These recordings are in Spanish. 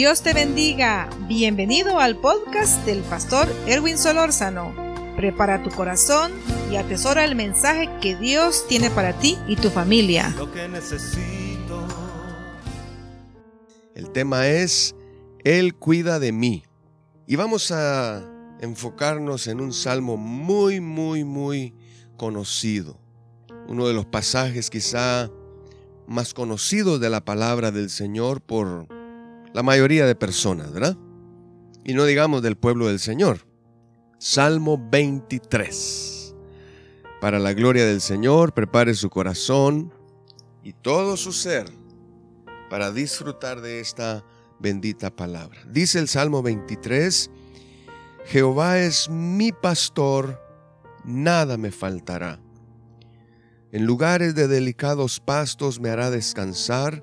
Dios te bendiga. Bienvenido al podcast del pastor Erwin Solórzano. Prepara tu corazón y atesora el mensaje que Dios tiene para ti y tu familia. Lo que necesito. El tema es Él cuida de mí. Y vamos a enfocarnos en un salmo muy, muy, muy conocido. Uno de los pasajes quizá más conocidos de la palabra del Señor por la mayoría de personas, ¿verdad? Y no digamos del pueblo del Señor. Salmo 23. Para la gloria del Señor, prepare su corazón y todo su ser para disfrutar de esta bendita palabra. Dice el Salmo 23, Jehová es mi pastor, nada me faltará. En lugares de delicados pastos me hará descansar,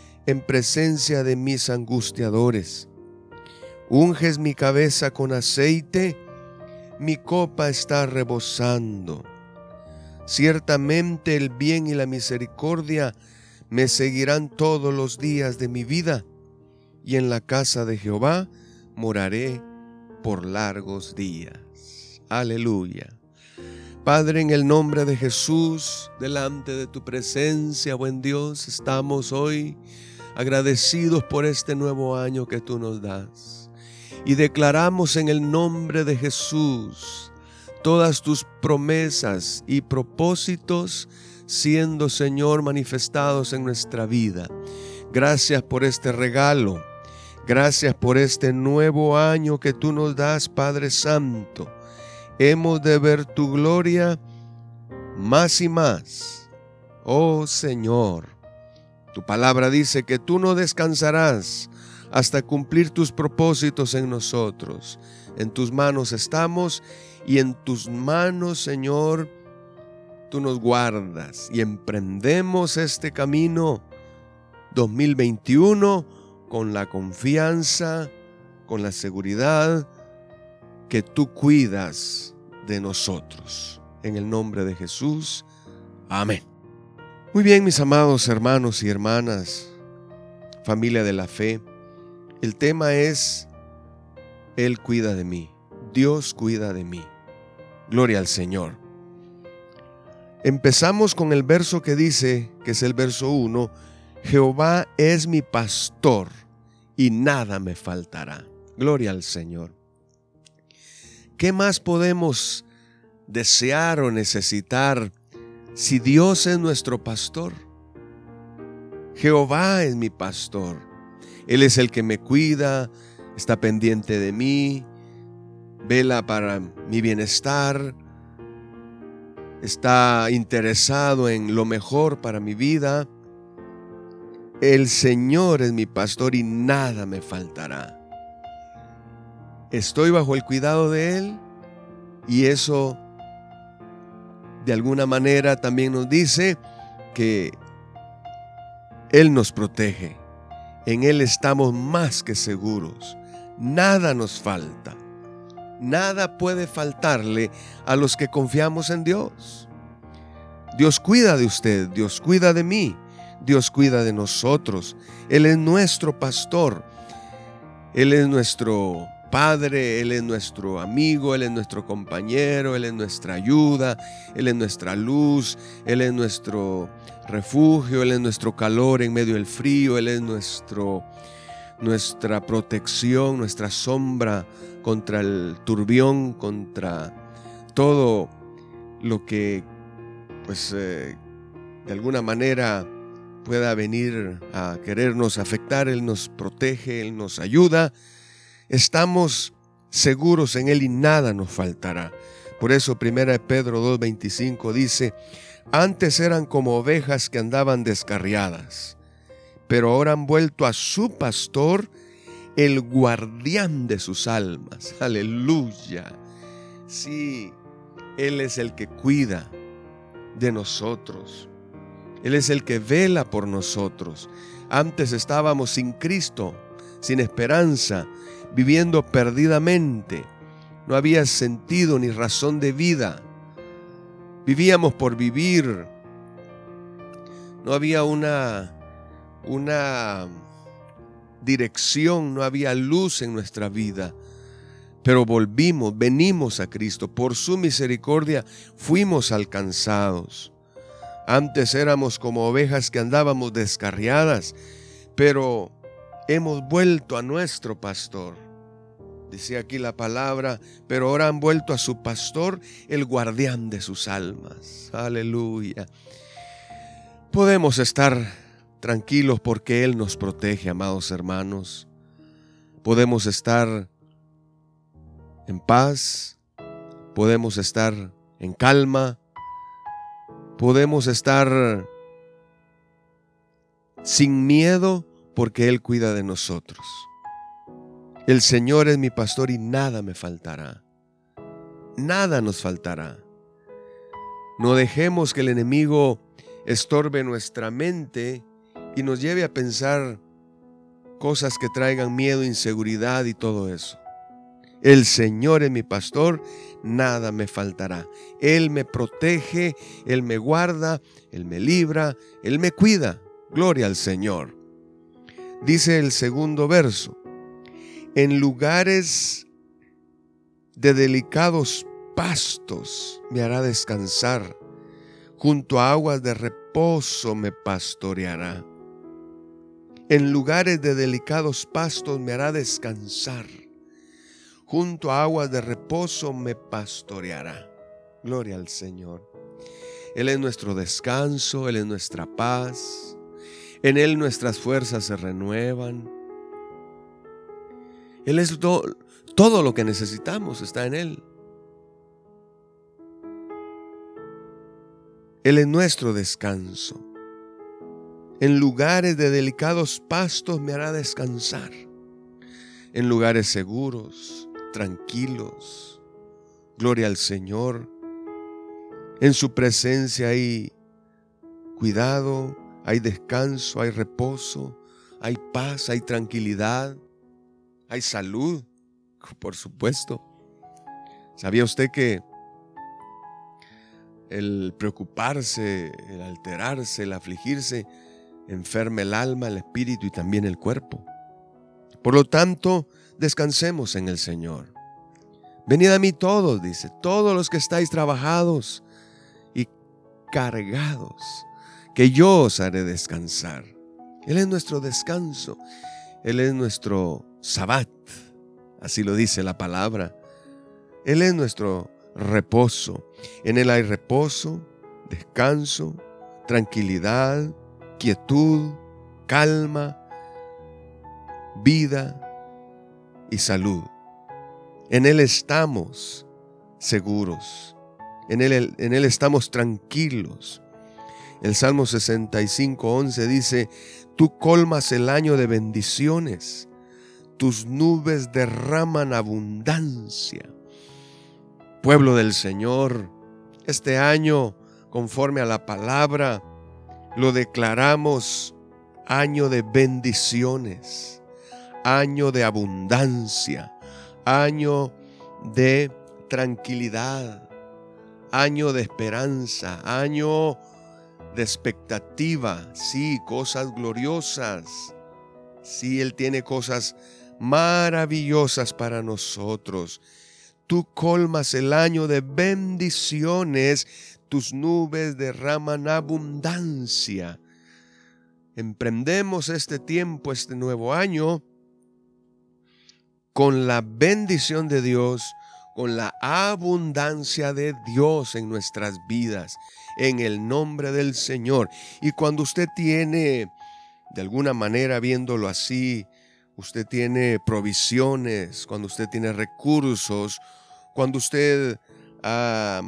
en presencia de mis angustiadores. Unges mi cabeza con aceite, mi copa está rebosando. Ciertamente el bien y la misericordia me seguirán todos los días de mi vida, y en la casa de Jehová moraré por largos días. Aleluya. Padre, en el nombre de Jesús, delante de tu presencia, buen Dios, estamos hoy agradecidos por este nuevo año que tú nos das. Y declaramos en el nombre de Jesús todas tus promesas y propósitos siendo, Señor, manifestados en nuestra vida. Gracias por este regalo. Gracias por este nuevo año que tú nos das, Padre Santo hemos de ver tu gloria más y más. Oh Señor, tu palabra dice que tú no descansarás hasta cumplir tus propósitos en nosotros. En tus manos estamos y en tus manos, Señor, tú nos guardas y emprendemos este camino 2021 con la confianza, con la seguridad que tú cuidas de nosotros. En el nombre de Jesús. Amén. Muy bien, mis amados hermanos y hermanas, familia de la fe, el tema es, Él cuida de mí, Dios cuida de mí. Gloria al Señor. Empezamos con el verso que dice, que es el verso 1, Jehová es mi pastor y nada me faltará. Gloria al Señor. ¿Qué más podemos desear o necesitar si Dios es nuestro pastor? Jehová es mi pastor. Él es el que me cuida, está pendiente de mí, vela para mi bienestar, está interesado en lo mejor para mi vida. El Señor es mi pastor y nada me faltará estoy bajo el cuidado de Él y eso de alguna manera también nos dice que Él nos protege. En Él estamos más que seguros. Nada nos falta. Nada puede faltarle a los que confiamos en Dios. Dios cuida de usted, Dios cuida de mí, Dios cuida de nosotros. Él es nuestro pastor. Él es nuestro Padre, Él es nuestro amigo, Él es nuestro compañero, Él es nuestra ayuda, Él es nuestra luz, Él es nuestro refugio, Él es nuestro calor en medio del frío, Él es nuestro, nuestra protección, nuestra sombra contra el turbión, contra todo lo que pues eh, de alguna manera pueda venir a querernos afectar, Él nos protege, Él nos ayuda estamos seguros en Él y nada nos faltará. Por eso 1 Pedro 2.25 dice, antes eran como ovejas que andaban descarriadas, pero ahora han vuelto a su pastor el guardián de sus almas. Aleluya. Sí, Él es el que cuida de nosotros. Él es el que vela por nosotros. Antes estábamos sin Cristo, sin esperanza, viviendo perdidamente. No había sentido ni razón de vida. Vivíamos por vivir. No había una una dirección, no había luz en nuestra vida. Pero volvimos, venimos a Cristo. Por su misericordia fuimos alcanzados. Antes éramos como ovejas que andábamos descarriadas, pero hemos vuelto a nuestro pastor. Dice aquí la palabra, pero ahora han vuelto a su pastor, el guardián de sus almas. Aleluya. Podemos estar tranquilos porque Él nos protege, amados hermanos. Podemos estar en paz, podemos estar en calma, podemos estar sin miedo porque Él cuida de nosotros. El Señor es mi pastor y nada me faltará. Nada nos faltará. No dejemos que el enemigo estorbe nuestra mente y nos lleve a pensar cosas que traigan miedo, inseguridad y todo eso. El Señor es mi pastor, nada me faltará. Él me protege, Él me guarda, Él me libra, Él me cuida. Gloria al Señor. Dice el segundo verso, en lugares de delicados pastos me hará descansar, junto a aguas de reposo me pastoreará. En lugares de delicados pastos me hará descansar. Junto a aguas de reposo me pastoreará. Gloria al Señor. Él es nuestro descanso, Él es nuestra paz. En Él nuestras fuerzas se renuevan. Él es todo lo que necesitamos, está en Él. Él es nuestro descanso. En lugares de delicados pastos me hará descansar. En lugares seguros, tranquilos. Gloria al Señor. En su presencia hay cuidado, hay descanso, hay reposo, hay paz, hay tranquilidad, hay salud, por supuesto. ¿Sabía usted que el preocuparse, el alterarse, el afligirse, enferma el alma, el espíritu y también el cuerpo. Por lo tanto, descansemos en el Señor. Venid a mí todos, dice, todos los que estáis trabajados y cargados, que yo os haré descansar. Él es nuestro descanso, Él es nuestro sabbat, así lo dice la palabra. Él es nuestro reposo. En Él hay reposo, descanso, tranquilidad, quietud, calma, vida y salud. En Él estamos seguros. En Él, en él estamos tranquilos. El Salmo 65, 11 dice, tú colmas el año de bendiciones, tus nubes derraman abundancia. Pueblo del Señor, este año, conforme a la palabra, lo declaramos año de bendiciones, año de abundancia, año de tranquilidad, año de esperanza, año de expectativa, sí, cosas gloriosas. Sí, Él tiene cosas maravillosas para nosotros. Tú colmas el año de bendiciones tus nubes derraman abundancia. Emprendemos este tiempo, este nuevo año, con la bendición de Dios, con la abundancia de Dios en nuestras vidas, en el nombre del Señor. Y cuando usted tiene, de alguna manera viéndolo así, usted tiene provisiones, cuando usted tiene recursos, cuando usted ha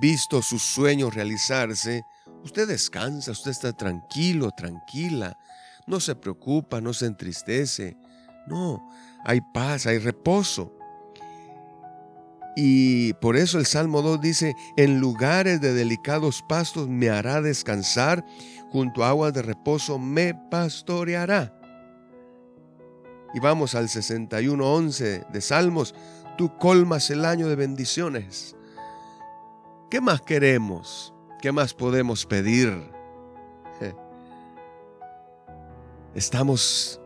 visto sus sueños realizarse, usted descansa, usted está tranquilo, tranquila, no se preocupa, no se entristece. No, hay paz, hay reposo. Y por eso el Salmo 2 dice, en lugares de delicados pastos me hará descansar, junto a aguas de reposo me pastoreará. Y vamos al 61.11 de Salmos, tú colmas el año de bendiciones. ¿Qué más queremos? ¿Qué más podemos pedir? Estamos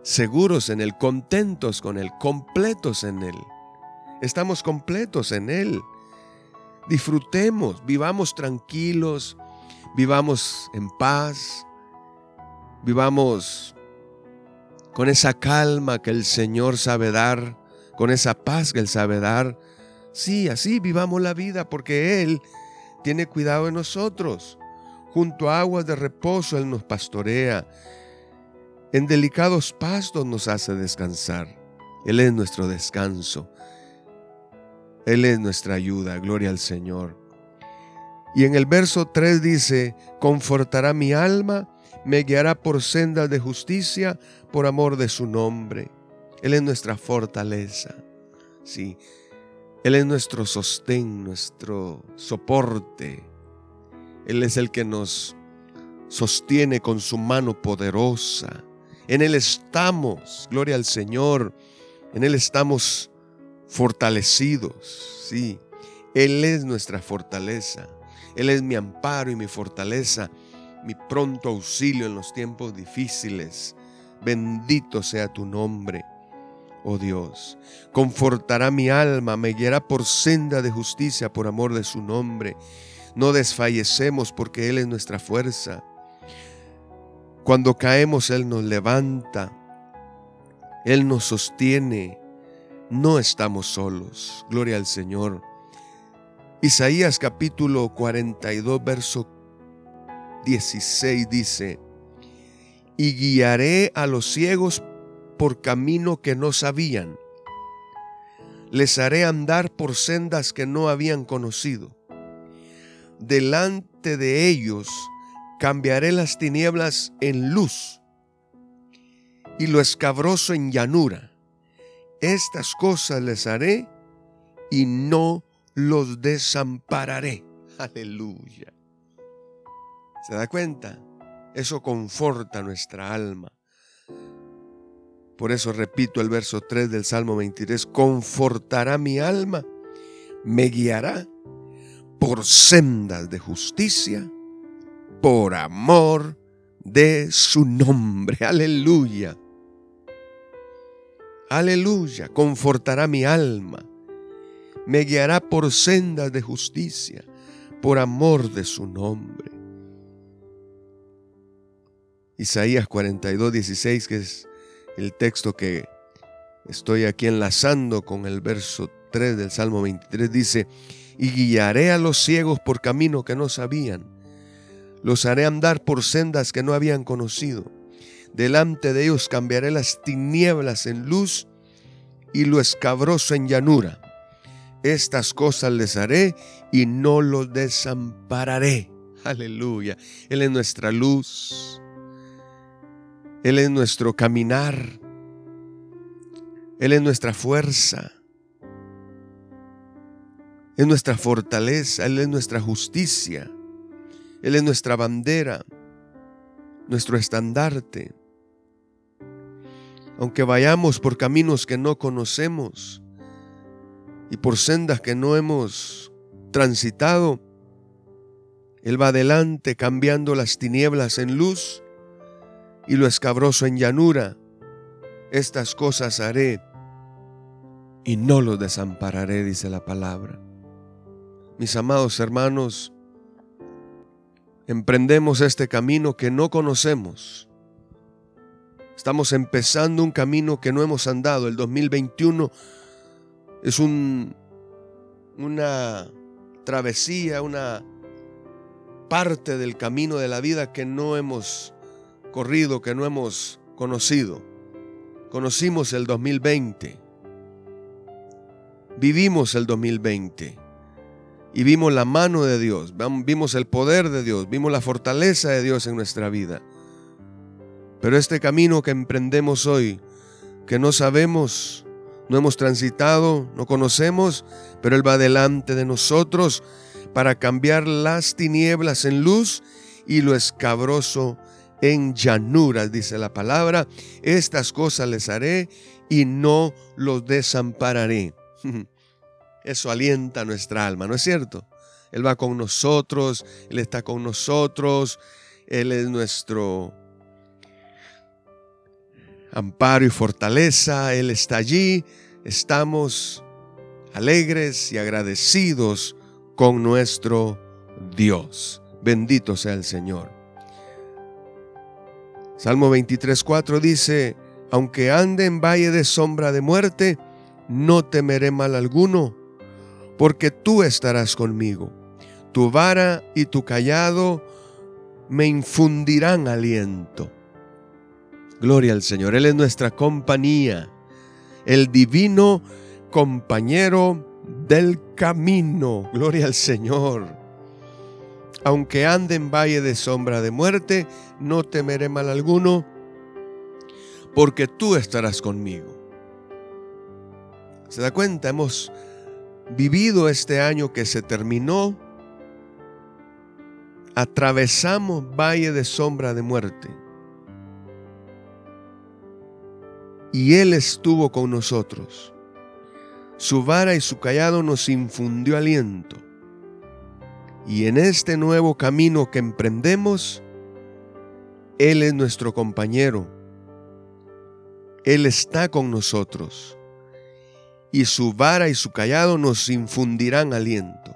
seguros en Él, contentos con Él, completos en Él. Estamos completos en Él. Disfrutemos, vivamos tranquilos, vivamos en paz, vivamos con esa calma que el Señor sabe dar, con esa paz que Él sabe dar. Sí, así vivamos la vida porque Él tiene cuidado de nosotros. Junto a aguas de reposo Él nos pastorea. En delicados pastos nos hace descansar. Él es nuestro descanso. Él es nuestra ayuda. Gloria al Señor. Y en el verso 3 dice, confortará mi alma, me guiará por sendas de justicia por amor de su nombre. Él es nuestra fortaleza. Sí, Él es nuestro sostén, nuestro soporte. Él es el que nos sostiene con su mano poderosa. En Él estamos, gloria al Señor. En Él estamos fortalecidos. Sí, Él es nuestra fortaleza. Él es mi amparo y mi fortaleza, mi pronto auxilio en los tiempos difíciles. Bendito sea tu nombre, oh Dios. Confortará mi alma, me guiará por senda de justicia por amor de su nombre. No desfallecemos porque Él es nuestra fuerza. Cuando caemos, Él nos levanta. Él nos sostiene. No estamos solos. Gloria al Señor. Isaías capítulo 42, verso 16 dice, y guiaré a los ciegos por camino que no sabían. Les haré andar por sendas que no habían conocido. Delante de ellos cambiaré las tinieblas en luz y lo escabroso en llanura. Estas cosas les haré y no los desampararé. Aleluya. ¿Se da cuenta? Eso conforta nuestra alma. Por eso repito el verso 3 del Salmo 23, confortará mi alma, me guiará por sendas de justicia por amor de su nombre. Aleluya. Aleluya. Confortará mi alma. Me guiará por sendas de justicia, por amor de su nombre. Isaías 42, 16, que es el texto que estoy aquí enlazando con el verso 3 del Salmo 23, dice, y guiaré a los ciegos por camino que no sabían los haré andar por sendas que no habían conocido. Delante de ellos cambiaré las tinieblas en luz y lo escabroso en llanura. Estas cosas les haré y no los desampararé. Aleluya. Él es nuestra luz. Él es nuestro caminar. Él es nuestra fuerza. Es nuestra fortaleza. Él es nuestra justicia. Él es nuestra bandera, nuestro estandarte. Aunque vayamos por caminos que no conocemos y por sendas que no hemos transitado, Él va adelante cambiando las tinieblas en luz y lo escabroso en llanura. Estas cosas haré y no los desampararé, dice la palabra. Mis amados hermanos, emprendemos este camino que no conocemos. Estamos empezando un camino que no hemos andado. El 2021 es un, una travesía, una parte del camino de la vida que no hemos corrido, que no hemos conocido. Conocimos el 2020. Vivimos el 2020 y vimos la mano de Dios, vimos el poder de Dios, vimos la fortaleza de Dios en nuestra vida. Pero este camino que emprendemos hoy que no sabemos, no hemos transitado, no conocemos, pero Él va delante de nosotros para cambiar las tinieblas en luz y lo escabroso en llanuras, dice la palabra. Estas cosas les haré y no los desampararé. Eso alienta nuestra alma, ¿no es cierto? Él va con nosotros, Él está con nosotros, Él es nuestro amparo y fortaleza, Él está allí, estamos alegres y agradecidos con nuestro Dios. Bendito sea el Señor. Salmo 23.4 dice, aunque ande en valle de sombra de muerte, no temeré mal alguno, porque tú estarás conmigo. Tu vara y tu callado me infundirán aliento. Gloria al Señor, Él es nuestra compañía, el divino compañero del camino. Gloria al Señor. Aunque ande en valle de sombra de muerte, no temeré mal alguno, porque tú estarás conmigo. ¿Se da cuenta? Hemos vivido este año que se terminó. Atravesamos valle de sombra de muerte. Y Él estuvo con nosotros. Su vara y su callado nos infundió aliento. Y en este nuevo camino que emprendemos, Él es nuestro compañero. Él está con nosotros. Y su vara y su callado nos infundirán aliento.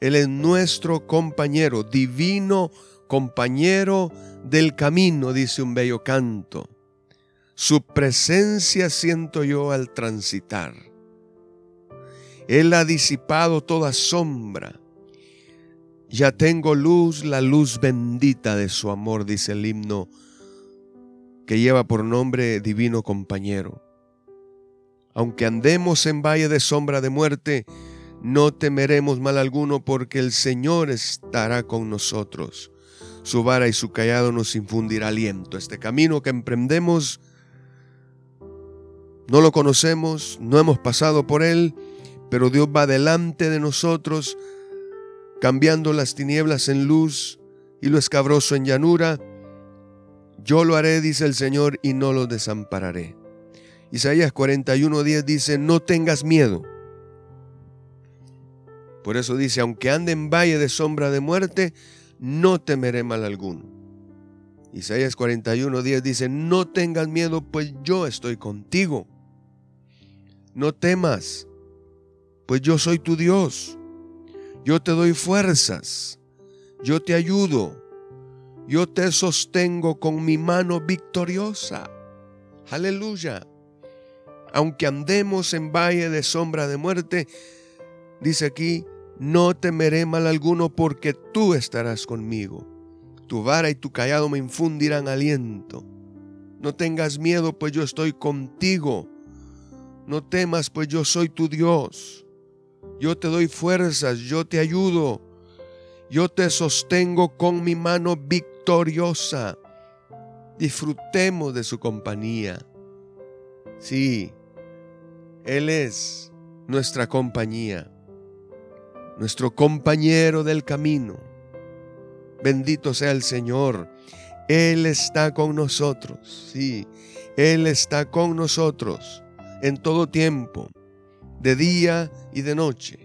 Él es nuestro compañero, divino compañero del camino, dice un bello canto. Su presencia siento yo al transitar. Él ha disipado toda sombra. Ya tengo luz, la luz bendita de su amor, dice el himno que lleva por nombre Divino Compañero. Aunque andemos en valle de sombra de muerte, no temeremos mal alguno porque el Señor estará con nosotros. Su vara y su callado nos infundirá aliento. Este camino que emprendemos no lo conocemos, no hemos pasado por él, pero Dios va delante de nosotros, cambiando las tinieblas en luz y lo escabroso en llanura. Yo lo haré, dice el Señor, y no lo desampararé. Isaías 41:10 dice, no tengas miedo. Por eso dice, aunque ande en valle de sombra de muerte, no temeré mal alguno. Isaías 41:10 dice, no tengas miedo, pues yo estoy contigo. No temas, pues yo soy tu Dios. Yo te doy fuerzas, yo te ayudo, yo te sostengo con mi mano victoriosa. Aleluya. Aunque andemos en valle de sombra de muerte, dice aquí, no temeré mal alguno porque tú estarás conmigo. Tu vara y tu callado me infundirán aliento. No tengas miedo, pues yo estoy contigo. No temas, pues yo soy tu Dios. Yo te doy fuerzas, yo te ayudo. Yo te sostengo con mi mano victoriosa. Disfrutemos de su compañía. Sí, Él es nuestra compañía, nuestro compañero del camino. Bendito sea el Señor. Él está con nosotros. Sí, Él está con nosotros en todo tiempo, de día y de noche,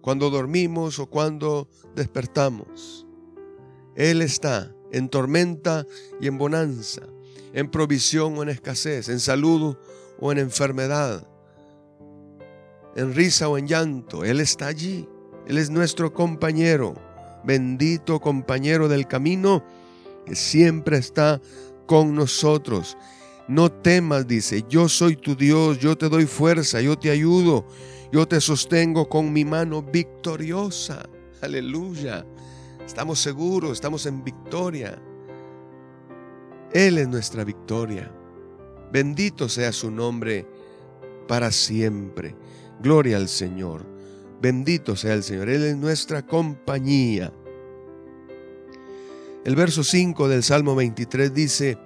cuando dormimos o cuando despertamos. Él está en tormenta y en bonanza, en provisión o en escasez, en salud o en enfermedad, en risa o en llanto. Él está allí. Él es nuestro compañero, bendito compañero del camino que siempre está con nosotros no temas, dice, yo soy tu Dios, yo te doy fuerza, yo te ayudo, yo te sostengo con mi mano victoriosa. Aleluya. Estamos seguros, estamos en victoria. Él es nuestra victoria. Bendito sea su nombre para siempre. Gloria al Señor. Bendito sea el Señor. Él es nuestra compañía. El verso 5 del Salmo 23 dice,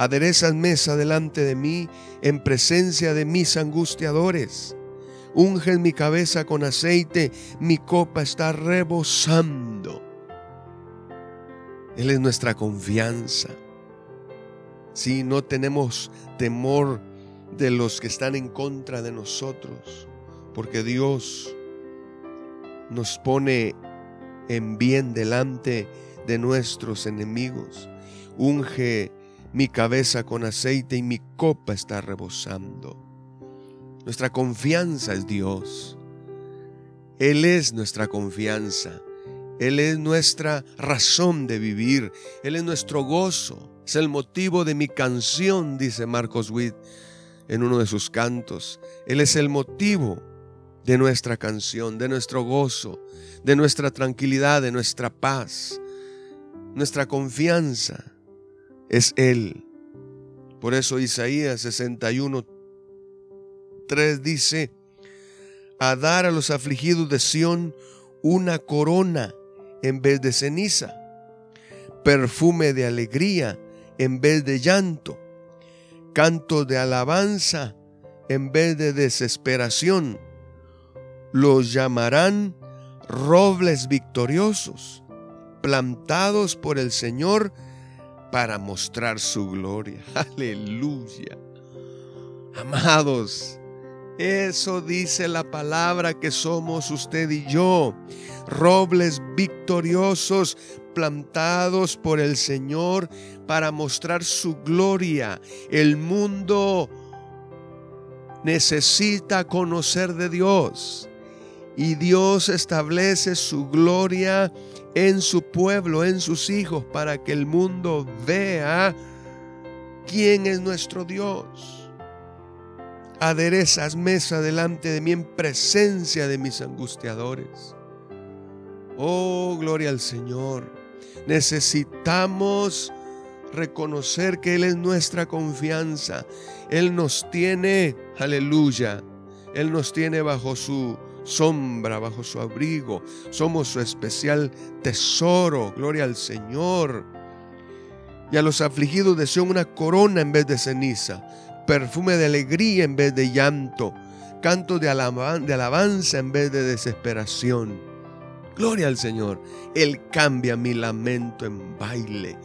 Aderezas mesa delante de mí en presencia de mis angustiadores. Unges mi cabeza con aceite, mi copa está rebosando. Él es nuestra confianza. Si no tenemos temor de los que están en contra de nosotros, porque Dios nos pone en bien delante de nuestros enemigos. Unge mi cabeza con aceite y mi copa está rebosando. Nuestra confianza es Dios. Él es nuestra confianza. Él es nuestra razón de vivir. Él es nuestro gozo. Es el motivo de mi canción, dice Marcos Witt en uno de sus cantos. Él es el motivo de nuestra canción, de nuestro gozo, de nuestra tranquilidad, de nuestra paz. Nuestra confianza es Él. Por eso Isaías 61, 3 dice, a dar a los afligidos de Sión una corona en vez de ceniza, perfume de alegría en vez de llanto, canto de alabanza en vez de desesperación. Los llamarán robles victoriosos, plantados por el Señor para mostrar su gloria. Aleluya. Amados, eso dice la palabra que somos usted y yo, robles victoriosos plantados por el Señor para mostrar su gloria. El mundo necesita conocer de Dios y Dios establece su gloria en su pueblo, en sus hijos, para que el mundo vea quién es nuestro Dios aderezas mesa delante de mí en presencia de mis angustiadores. Oh, gloria al Señor. Necesitamos reconocer que Él es nuestra confianza. Él nos tiene, aleluya, Él nos tiene bajo su sombra, bajo su abrigo. Somos su especial tesoro. Gloria al Señor. Y a los afligidos deseo una corona en vez de ceniza perfume de alegría en vez de llanto, canto de, alabanza en vez de desesperación. Gloria al Señor. Él cambia mi lamento en baile.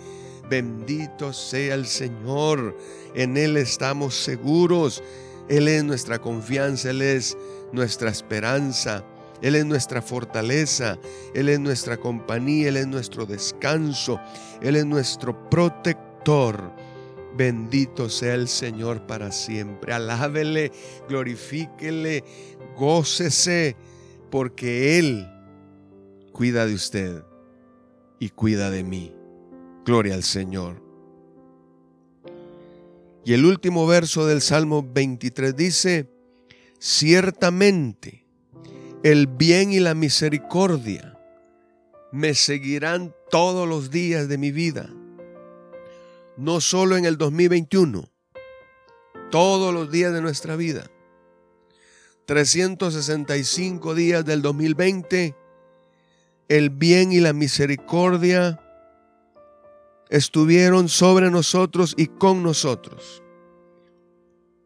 Bendito sea el Señor. En Él estamos seguros. Él es nuestra confianza. Él es nuestra esperanza. Él es nuestra fortaleza. Él es nuestra compañía. Él es nuestro descanso. Él es nuestro protector. Bendito sea el Señor para siempre. Alábele, glorifíquele, gócese, porque Él cuida de usted y cuida de mí. Gloria al Señor. Y el último verso del Salmo 23 dice, ciertamente el bien y la misericordia me seguirán todos los días de mi vida no solo en el 2021, todos los días de nuestra vida. 365 días del 2020, el bien y la misericordia estuvieron sobre nosotros y con nosotros.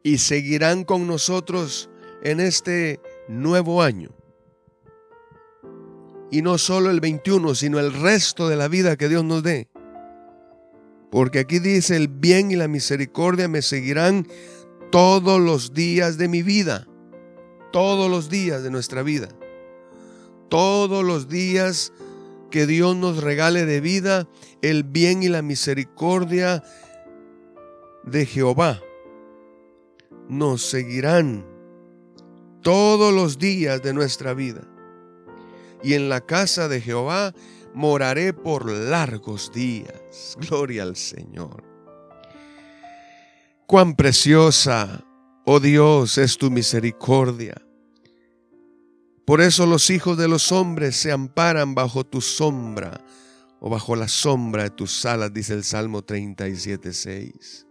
Y seguirán con nosotros en este nuevo año. Y no solo el 21, sino el resto de la vida que Dios nos dé. Porque aquí dice, el bien y la misericordia me seguirán todos los días de mi vida. Todos los días de nuestra vida. Todos los días que Dios nos regale de vida, el bien y la misericordia de Jehová nos seguirán todos los días de nuestra vida. Y en la casa de Jehová moraré por largos días. Gloria al Señor. Cuán preciosa, oh Dios, es tu misericordia. Por eso los hijos de los hombres se amparan bajo tu sombra o bajo la sombra de tus alas, dice el Salmo 37, 6.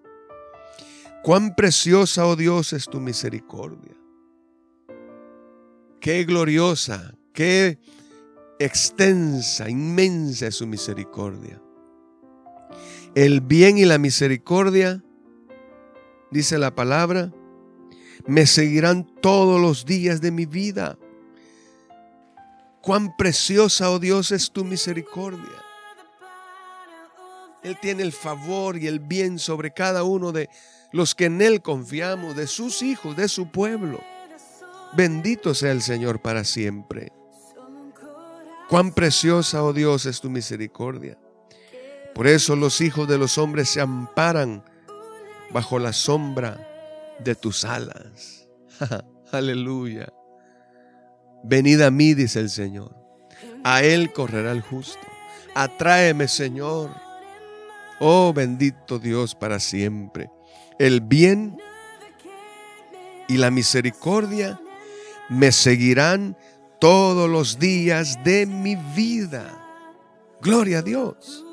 Cuán preciosa, oh Dios, es tu misericordia. Qué gloriosa, qué extensa, inmensa es su misericordia. el bien y la misericordia, dice la palabra, me seguirán todos los días de mi vida. Cuán preciosa, oh Dios, es tu misericordia. Él tiene el favor y el bien sobre cada uno de los que en Él confiamos, de sus hijos, de su pueblo. Bendito sea el Señor para siempre. Cuán preciosa, oh Dios, es tu misericordia. Por eso los hijos de los hombres se amparan bajo la sombra de tus alas. Aleluya. Venid a mí, dice el Señor. A Él correrá el justo. Atráeme, Señor. Oh bendito Dios para siempre. El bien y la misericordia me seguirán todos los días de mi vida. Gloria a Dios.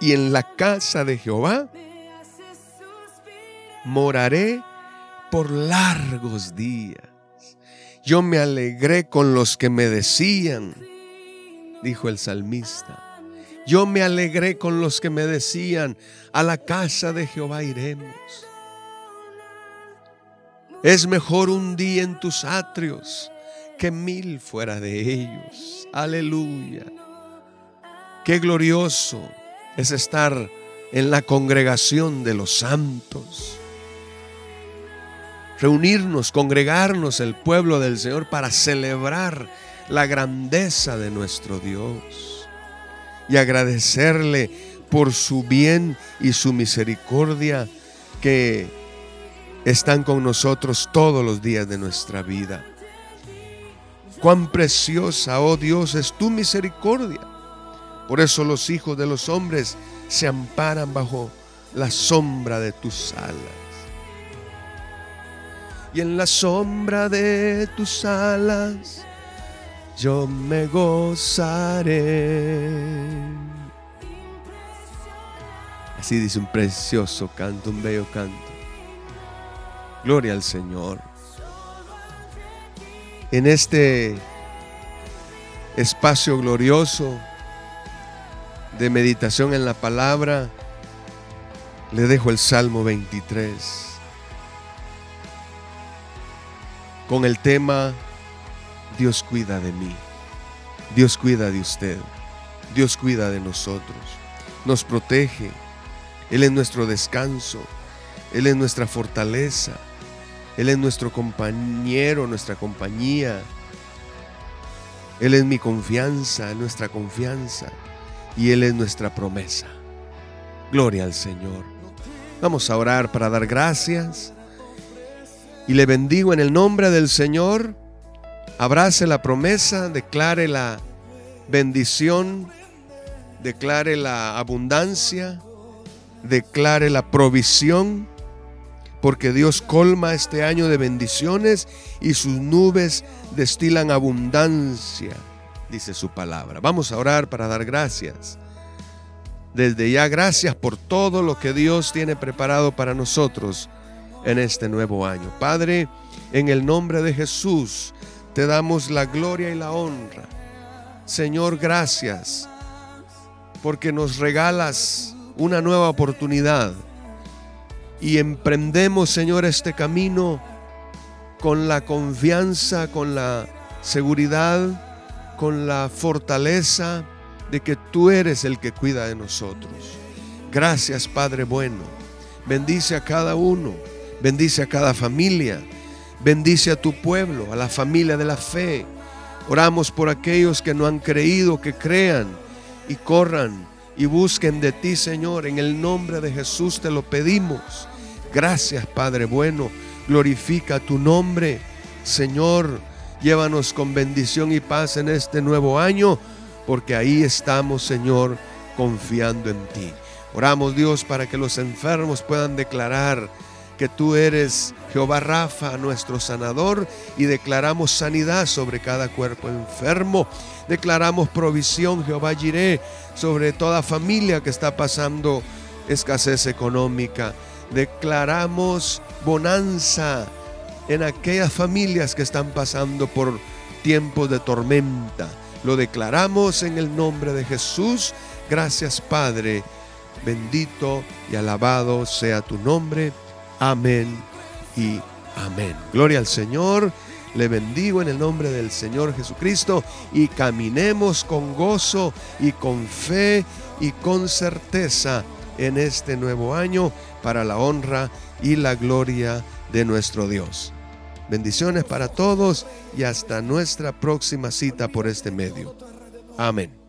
Y en la casa de Jehová moraré por largos días. Yo me alegré con los que me decían, dijo el salmista. Yo me alegré con los que me decían, a la casa de Jehová iremos. Es mejor un día en tus atrios que mil fuera de ellos. Aleluya. Qué glorioso es estar en la congregación de los santos. Reunirnos, congregarnos el pueblo del Señor para celebrar la grandeza de nuestro Dios y agradecerle por su bien y su misericordia que están con nosotros todos los días de nuestra vida. Cuán preciosa, oh Dios, es tu misericordia. Por eso los hijos de los hombres se amparan bajo la sombra de tus alas. Y en la sombra de tus alas yo me gozaré. Así dice un precioso canto, un bello canto. Gloria al Señor. En este espacio glorioso de meditación en la palabra, le dejo el Salmo 23 con el tema Dios cuida de mí. Dios cuida de usted. Dios cuida de nosotros. Nos protege. Él es nuestro descanso. Él es nuestra fortaleza. Él es nuestro compañero, nuestra compañía. Él es mi confianza, nuestra confianza. Y Él es nuestra promesa. Gloria al Señor. Vamos a orar para dar gracias. Y le bendigo en el nombre del Señor abrace la promesa, declare la bendición, declare la abundancia, declare la provisión, porque Dios colma este año de bendiciones y sus nubes destilan abundancia, dice su palabra. Vamos a orar para dar gracias. Desde ya gracias por todo lo que Dios tiene preparado para nosotros en este nuevo año. Padre, en el nombre de Jesús, te damos la gloria y la honra. Señor, gracias porque nos regalas una nueva oportunidad y emprendemos, Señor, este camino con la confianza, con la seguridad, con la fortaleza de que tú eres el que cuida de nosotros. Gracias, Padre bueno. Bendice a cada uno, bendice a cada familia Bendice a tu pueblo, a la familia de la fe. Oramos por aquellos que no han creído, que crean y corran y busquen de ti, Señor. En el nombre de Jesús te lo pedimos. Gracias, Padre bueno. Glorifica tu nombre. Señor, llévanos con bendición y paz en este nuevo año, porque ahí estamos, Señor, confiando en ti. Oramos, Dios, para que los enfermos puedan declarar que tú eres Jehová Rafa, nuestro sanador, y declaramos sanidad sobre cada cuerpo enfermo. Declaramos provisión, Jehová Jiré, sobre toda familia que está pasando escasez económica. Declaramos bonanza en aquellas familias que están pasando por tiempos de tormenta. Lo declaramos en el nombre de Jesús. Gracias, Padre Bendito y alabado sea tu nombre. Amén y amén. Gloria al Señor. Le bendigo en el nombre del Señor Jesucristo y caminemos con gozo y con fe y con certeza en este nuevo año para la honra y la gloria de nuestro Dios. Bendiciones para todos y hasta nuestra próxima cita por este medio. Amén.